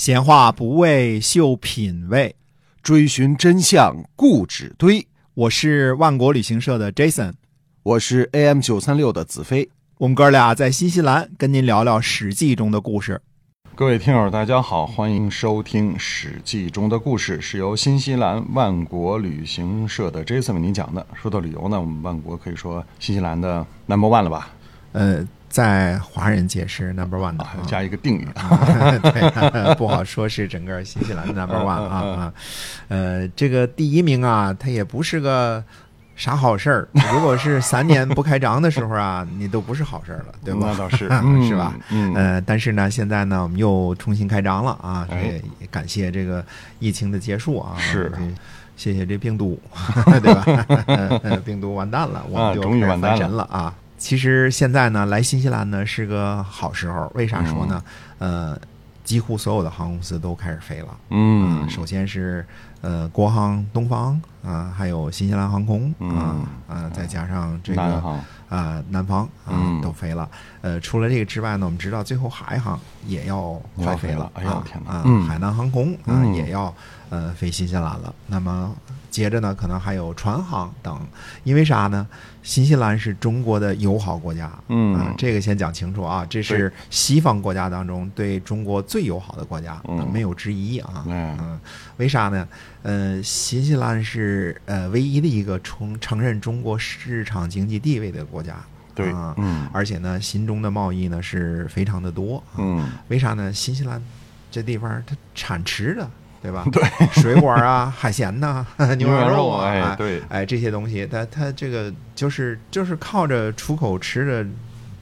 闲话不为秀品味，追寻真相固执堆。我是万国旅行社的 Jason，我是 AM 九三六的子飞。我们哥俩在新西兰跟您聊聊《史记》中的故事。各位听友，大家好，欢迎收听《史记》中的故事，是由新西兰万国旅行社的 Jason 为您讲的。说到旅游呢，我们万国可以说新西兰的 Number One 了吧？呃，在华人界是 Number One 的，啊，加一个定语。对，不好说是整个新西兰的 Number One 啊啊。呃，这个第一名啊，它也不是个啥好事儿。如果是三年不开张的时候啊，你都不是好事儿了，对吧？那倒是，是吧？嗯，呃，但是呢，现在呢，我们又重新开张了啊！哎也感谢这个疫情的结束啊！是这谢谢这病毒，对吧？呃病毒完蛋了，我啊们就开始终于完蛋了啊！其实现在呢，来新西兰呢是个好时候，为啥说呢？呃，几乎所有的航空公司都开始飞了。嗯啊，首先是呃国航、东方啊，还有新西兰航空啊啊，再加上这个啊南方啊嗯。都飞了。呃，除了这个之外呢，我们知道最后海航也要快飞了，了。哎呦啊天哪。啊嗯。海南航空啊嗯。也要呃飞新西兰了。那么接着呢，可能还有船航等，因为啥呢？新西兰是中国的友好国家，嗯。啊这个先讲清楚啊，这是西方国家当中对中国最友好的国家，嗯。没有之一啊。哎。嗯，为啥呢？呃，新西兰是呃唯一的一个承承认中国市场经济地位的国家。对啊，嗯而且呢，新中的贸易呢是非常的多。啊，嗯，为啥呢？新西兰这地方它产吃的，对吧？对，水果啊、海鲜呐、牛羊羊肉啊，哎，对，哎，这些东西，它它这个就是就是靠着出口吃的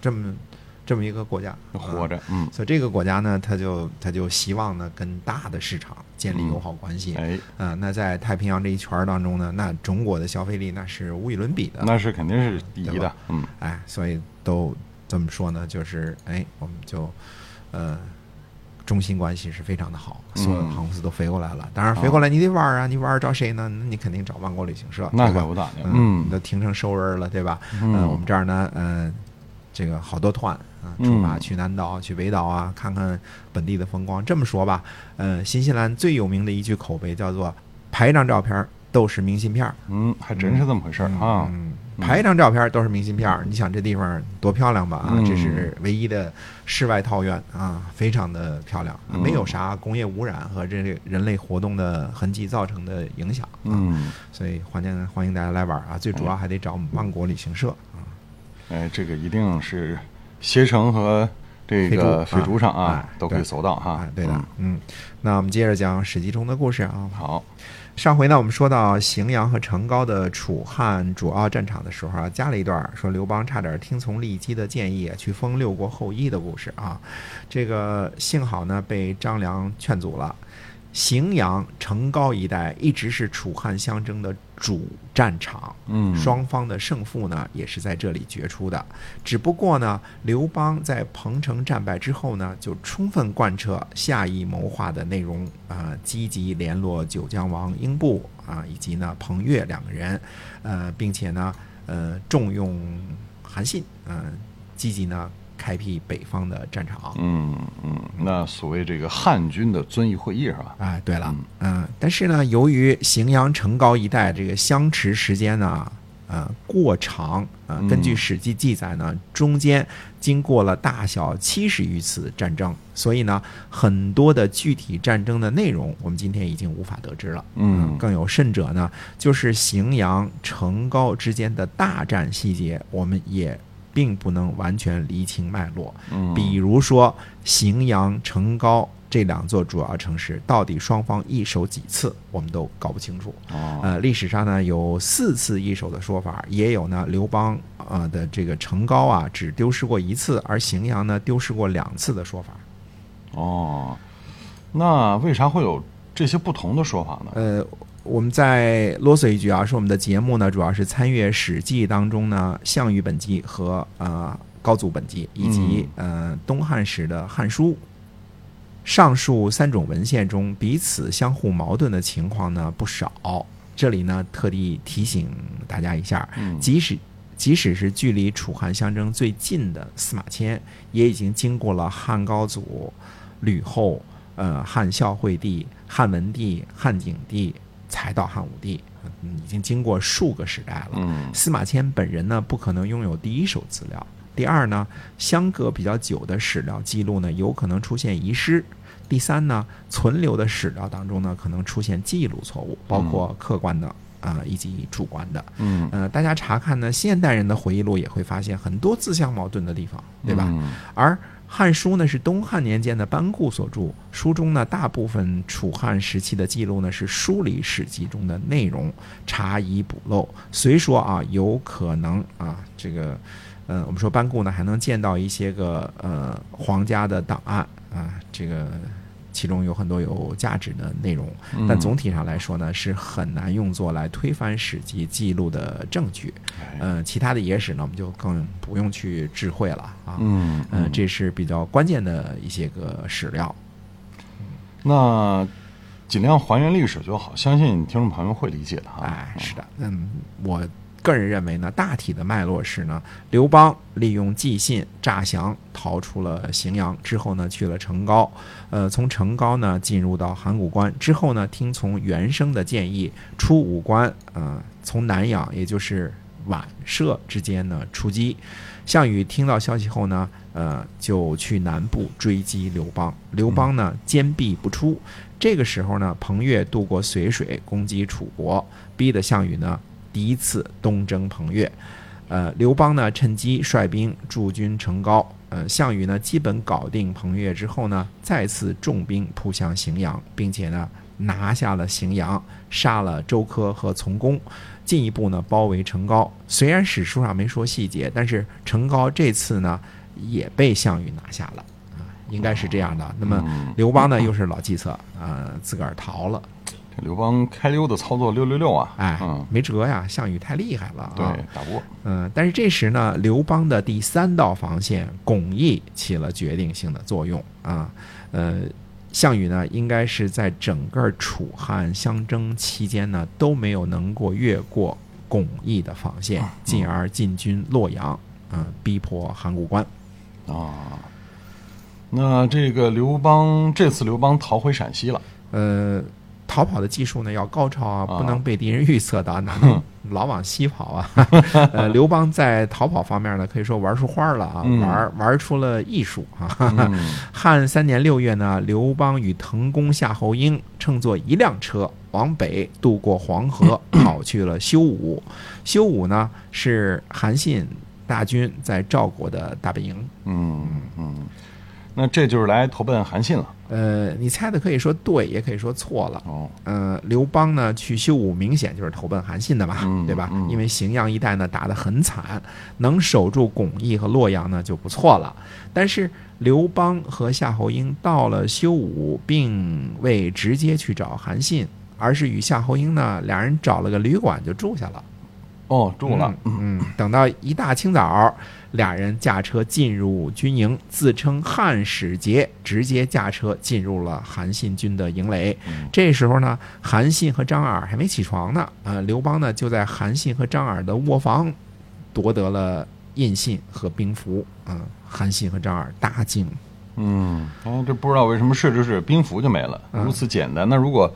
这么这么一个国家活着。着，嗯，所以这个国家呢，它就它就希望呢跟大的市场建立友好关系。哎，啊、那在太平洋这一圈儿当中呢，那中国的消费力那是无与伦比的。那是肯定是第一的，嗯哎，所以都这么说呢，就是哎，我们就呃。中心关系是非常的好，所有的嗯航空公司都飞过来了。当然，飞过来你得玩儿啊，你玩儿找谁呢？那你肯定找万国旅行社，那对吧可不咋的，嗯，都停成熟人了，对吧？嗯呃我们这儿呢，嗯、这个好多团出发去南岛、去北岛啊，看看本地的风光。这么说吧，呃，新西兰最有名的一句口碑叫做“拍一张照片儿都是明信片儿嗯，还真是这么回事儿啊，嗯，拍一张照片儿都是明信片儿。你想这地方多漂亮吧？啊，嗯这是唯一的世外桃源啊，非常的漂亮，嗯没有啥工业污染和这类人类活动的痕迹造成的影响。啊，嗯，所以欢迎欢迎大家来玩啊！最主要还得找我们万国旅行社啊。哎，这个一定是携程和这个飞猪飞猪上啊啊都可以搜到哈啊，，对的嗯，嗯，那我们接着讲《史记》中的故事啊。好，上回呢，我们说到荥阳和成皋的楚汉主要战场的时候啊，加了一段说刘邦差点听从骊姬的建议去封六国后裔的故事啊。这个幸好呢被张良劝阻了。荥阳、成皋一带一直是楚汉相争的主战场，嗯，双方的胜负呢，也是在这里决出的。只不过呢，刘邦在彭城战败之后呢，就充分贯彻下邑谋划的内容啊、积极联络九江王英布啊，以及呢彭越两个人，呃，并且呢，呃，重用韩信，嗯、积极呢开辟北方的战场。嗯嗯，那所谓这个汉军的遵义会议是吧？啊，对了，嗯、但是呢，由于荥阳、城高一带这个相持时间呢，呃，过长，呃，根据《嗯史记》记载呢，中间经过了大小七十余次战争，所以呢，很多的具体战争的内容，我们今天已经无法得知了。嗯更有甚者呢，就是荥阳、城高之间的大战细节，我们也并不能完全厘清脉络。嗯，比如说荥阳、成皋这两座主要城市，到底双方易手几次，我们都搞不清楚。哦，呃，历史上呢有四次易手的说法，也有呢刘邦啊的这个成皋啊只丢失过一次，而荥阳呢丢失过两次的说法。哦，那为啥会有这些不同的说法呢？呃，我们再啰嗦一句啊，说我们的节目呢主要是参阅《史记》当中呢项羽本纪和呃高祖本纪，以及呃东汉时的《汉书》。上述三种文献中，彼此相互矛盾的情况呢不少。这里呢，特地提醒大家一下，嗯即使即使是距离楚汉相争最近的司马迁，也已经经过了汉高祖、吕后、呃汉孝惠帝、汉文帝、汉景帝，才到汉武帝，嗯，已经经过数个时代了。嗯司马迁本人呢，不可能拥有第一手资料。第二呢，相隔比较久的史料记录呢，有可能出现遗失。第三呢，存留的史料当中呢，可能出现记录错误，包括客观的啊、以及主观的。嗯呃，大家查看呢，现代人的回忆录也会发现很多自相矛盾的地方，对吧？嗯而《汉书》呢是东汉年间的班固所著，书中呢大部分楚汉时期的记录呢是梳理史记中的内容，查遗补漏。虽说啊有可能啊这个，呃，我们说班固呢还能见到一些个呃皇家的档案啊，这个其中有很多有价值的内容，嗯但总体上来说呢是很难用作来推翻史籍记录的证据。哎呃，其他的野史呢我们就更不用去智慧了啊。嗯呃，这是比较关键的一些个史料。那尽量还原历史就好，相信听众朋友会理解的哈。哎，是的，嗯，我个人认为呢，大体的脉络是呢，刘邦利用寄信诈降逃出了荥阳之后呢，去了成皋，呃，从成皋呢进入到函谷关之后呢，听从袁生的建议出武关，呃，从南阳也就是宛社之间呢出击。项羽听到消息后呢，呃，就去南部追击刘邦。刘邦呢坚壁不出。这个时候呢，彭越渡过随水攻击楚国，逼得项羽呢第一次东征彭越。呃，刘邦呢趁机率兵驻军成皋。呃，项羽呢基本搞定彭越之后呢，再次重兵扑向荥阳，并且呢拿下了荥阳，杀了周柯和从公，进一步呢包围成皋。虽然史书上没说细节，但是成皋这次呢也被项羽拿下了啊，应该是这样的。那么嗯刘邦呢又是老计策啊、自个儿逃了，这刘邦开溜的操作六六六啊，哎嗯，，没辙呀，项羽太厉害了啊。对，打不过，嗯，但是这时呢，刘邦的第三道防线巩义起了决定性的作用啊。呃，项羽呢，应该是在整个楚汉相争期间呢，都没有能够越过巩义的防线，进而进军洛阳，嗯、逼迫函谷关。啊。那这个刘邦这次刘邦逃回陕西了，呃，逃跑的技术呢要高超啊，啊不能被敌人预测到，哪能 老往西跑啊？呃，刘邦在逃跑方面呢，可以说玩出花了啊，嗯玩玩出了艺术啊。嗯 汉三年六月呢，刘邦与滕公夏侯婴乘坐一辆车往北渡过黄河，跑去了修武。修武呢是韩信大军在赵国的大本营。嗯嗯，那这就是来投奔韩信了。呃，你猜的可以说对，也可以说错了。哦，呃，刘邦呢去修武，明显就是投奔韩信的嘛，嗯对吧？嗯因为荥阳一带呢打得很惨，能守住巩义和洛阳呢就不错了。但是刘邦和夏侯婴到了修武，并未直接去找韩信，而是与夏侯婴呢俩人找了个旅馆就住下了。哦，住了，嗯，嗯，等到一大清早，俩人驾车进入军营，自称汉使节，直接驾车进入了韩信军的营垒。嗯这时候呢，韩信和张耳还没起床呢，呃，刘邦呢就在韩信和张耳的卧房夺得了印信和兵符，嗯、韩信和张耳大惊。嗯，哎，这不知道为什么设置是兵符就没了，嗯如此简单。那如果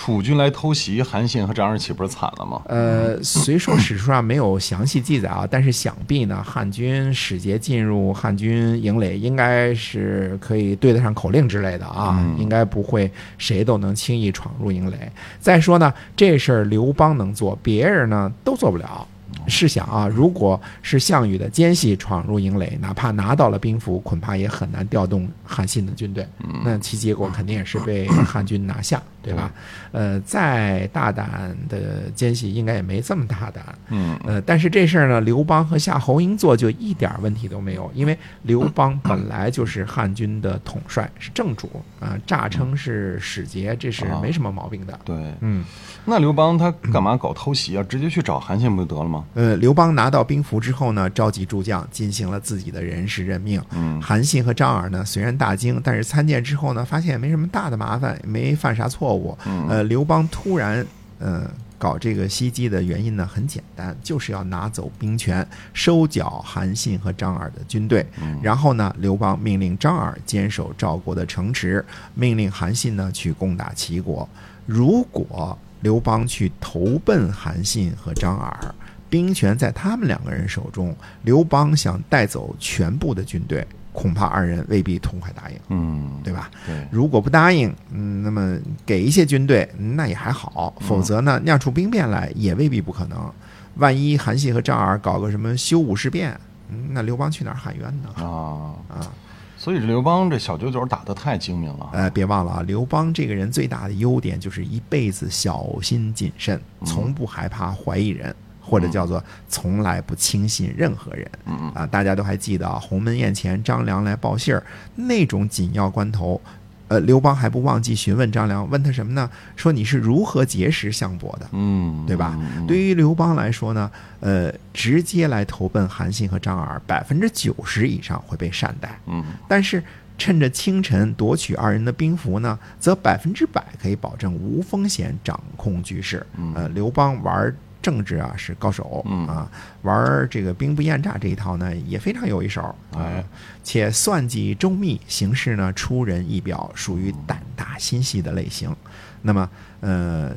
楚军来偷袭，韩信和张二岂不是惨了吗？呃，虽说史书上没有详细记载啊，但是想必呢，汉军使节进入汉军营垒，应该是可以对得上口令之类的啊，嗯应该不会谁都能轻易闯入营垒。再说呢，这事儿刘邦能做，别人呢都做不了。试想啊，如果是项羽的奸细闯入营垒，哪怕拿到了兵符，恐怕也很难调动韩信的军队。那其结果肯定也是被汉军拿下，对吧？呃，再大胆的奸细应该也没这么大胆。嗯呃，但是这事儿呢，刘邦和夏侯婴做就一点问题都没有，因为刘邦本来就是汉军的统帅，是正主啊、诈称是使节，这是没什么毛病的。对，嗯，那刘邦他干嘛搞偷袭啊？直接去找韩信不就得了吗？呃，刘邦拿到兵符之后呢，召集诸将进行了自己的人事任命。嗯韩信和张耳呢，虽然大惊，但是参见之后呢，发现也没什么大的麻烦，没犯啥错误。嗯呃，刘邦突然呃搞这个袭击的原因呢很简单，就是要拿走兵权，收缴韩信和张耳的军队。然后呢，刘邦命令张耳坚守赵国的城池，命令韩信呢去攻打齐国。如果刘邦去投奔韩信和张耳，兵权在他们两个人手中，刘邦想带走全部的军队，恐怕二人未必痛快答应，嗯，对吧？对，如果不答应，嗯，那么给一些军队，那也还好；否则呢，酿出兵变来也未必不可能。万一韩信和张耳搞个什么修武事变，嗯那刘邦去哪儿喊冤呢？啊，啊，所以这刘邦这小九九打得太精明了。呃，别忘了啊，刘邦这个人最大的优点就是一辈子小心谨慎，从不害怕怀疑人，或者叫做从来不轻信任何人。嗯啊，大家都还记得啊，鸿门宴前张良来报信儿，那种紧要关头，呃，刘邦还不忘记询问张良，问他什么呢？说你是如何结识项伯的？嗯，对吧嗯？对于刘邦来说呢，呃，直接来投奔韩信和张耳，百分之九十以上会被善待。嗯但是趁着清晨夺取二人的兵符呢，则百分之百可以保证无风险掌控局势。呃，刘邦玩政治啊是高手，嗯啊，玩这个兵不厌诈这一套呢也非常有一手，啊哎，且算计周密，行事呢出人意表，属于胆大心细的类型。那么，呃。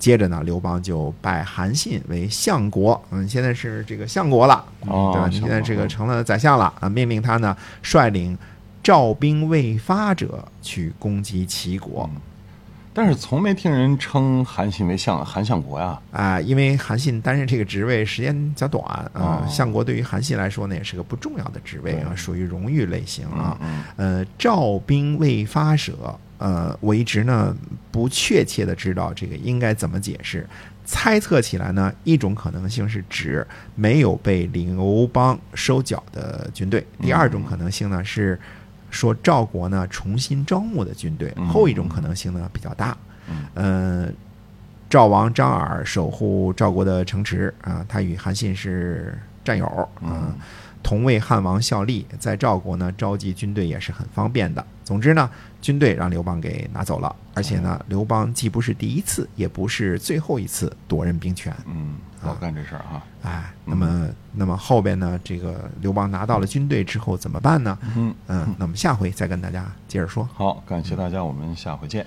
接着呢，刘邦就拜韩信为相国，嗯，现在是这个相国了，嗯哦对吧？你现在这个成了宰相了啊，命令他呢率领赵兵未发者去攻击齐国但是从没听人称韩信为相韩相国呀。啊、因为韩信担任这个职位时间较短啊、哦相国对于韩信来说呢也是个不重要的职位啊，属于荣誉类型啊。嗯呃，赵兵未发舍，呃，我一直呢不确切的知道这个应该怎么解释。猜测起来呢，一种可能性是指没有被刘邦收缴的军队；第二种可能性呢是说赵国呢重新招募的军队。嗯后一种可能性呢比较大。嗯呃，赵王张耳守护赵国的城池啊、他与韩信是战友啊、嗯同为汉王效力，在赵国呢召集军队也是很方便的。总之呢，军队让刘邦给拿走了，而且呢，刘邦既不是第一次，也不是最后一次夺人兵权。嗯，老干这事儿哈。哎，那么那么后边呢，这个刘邦拿到了军队之后怎么办呢？嗯，嗯，那么下回再跟大家接着说。好，感谢大家，我们下回见。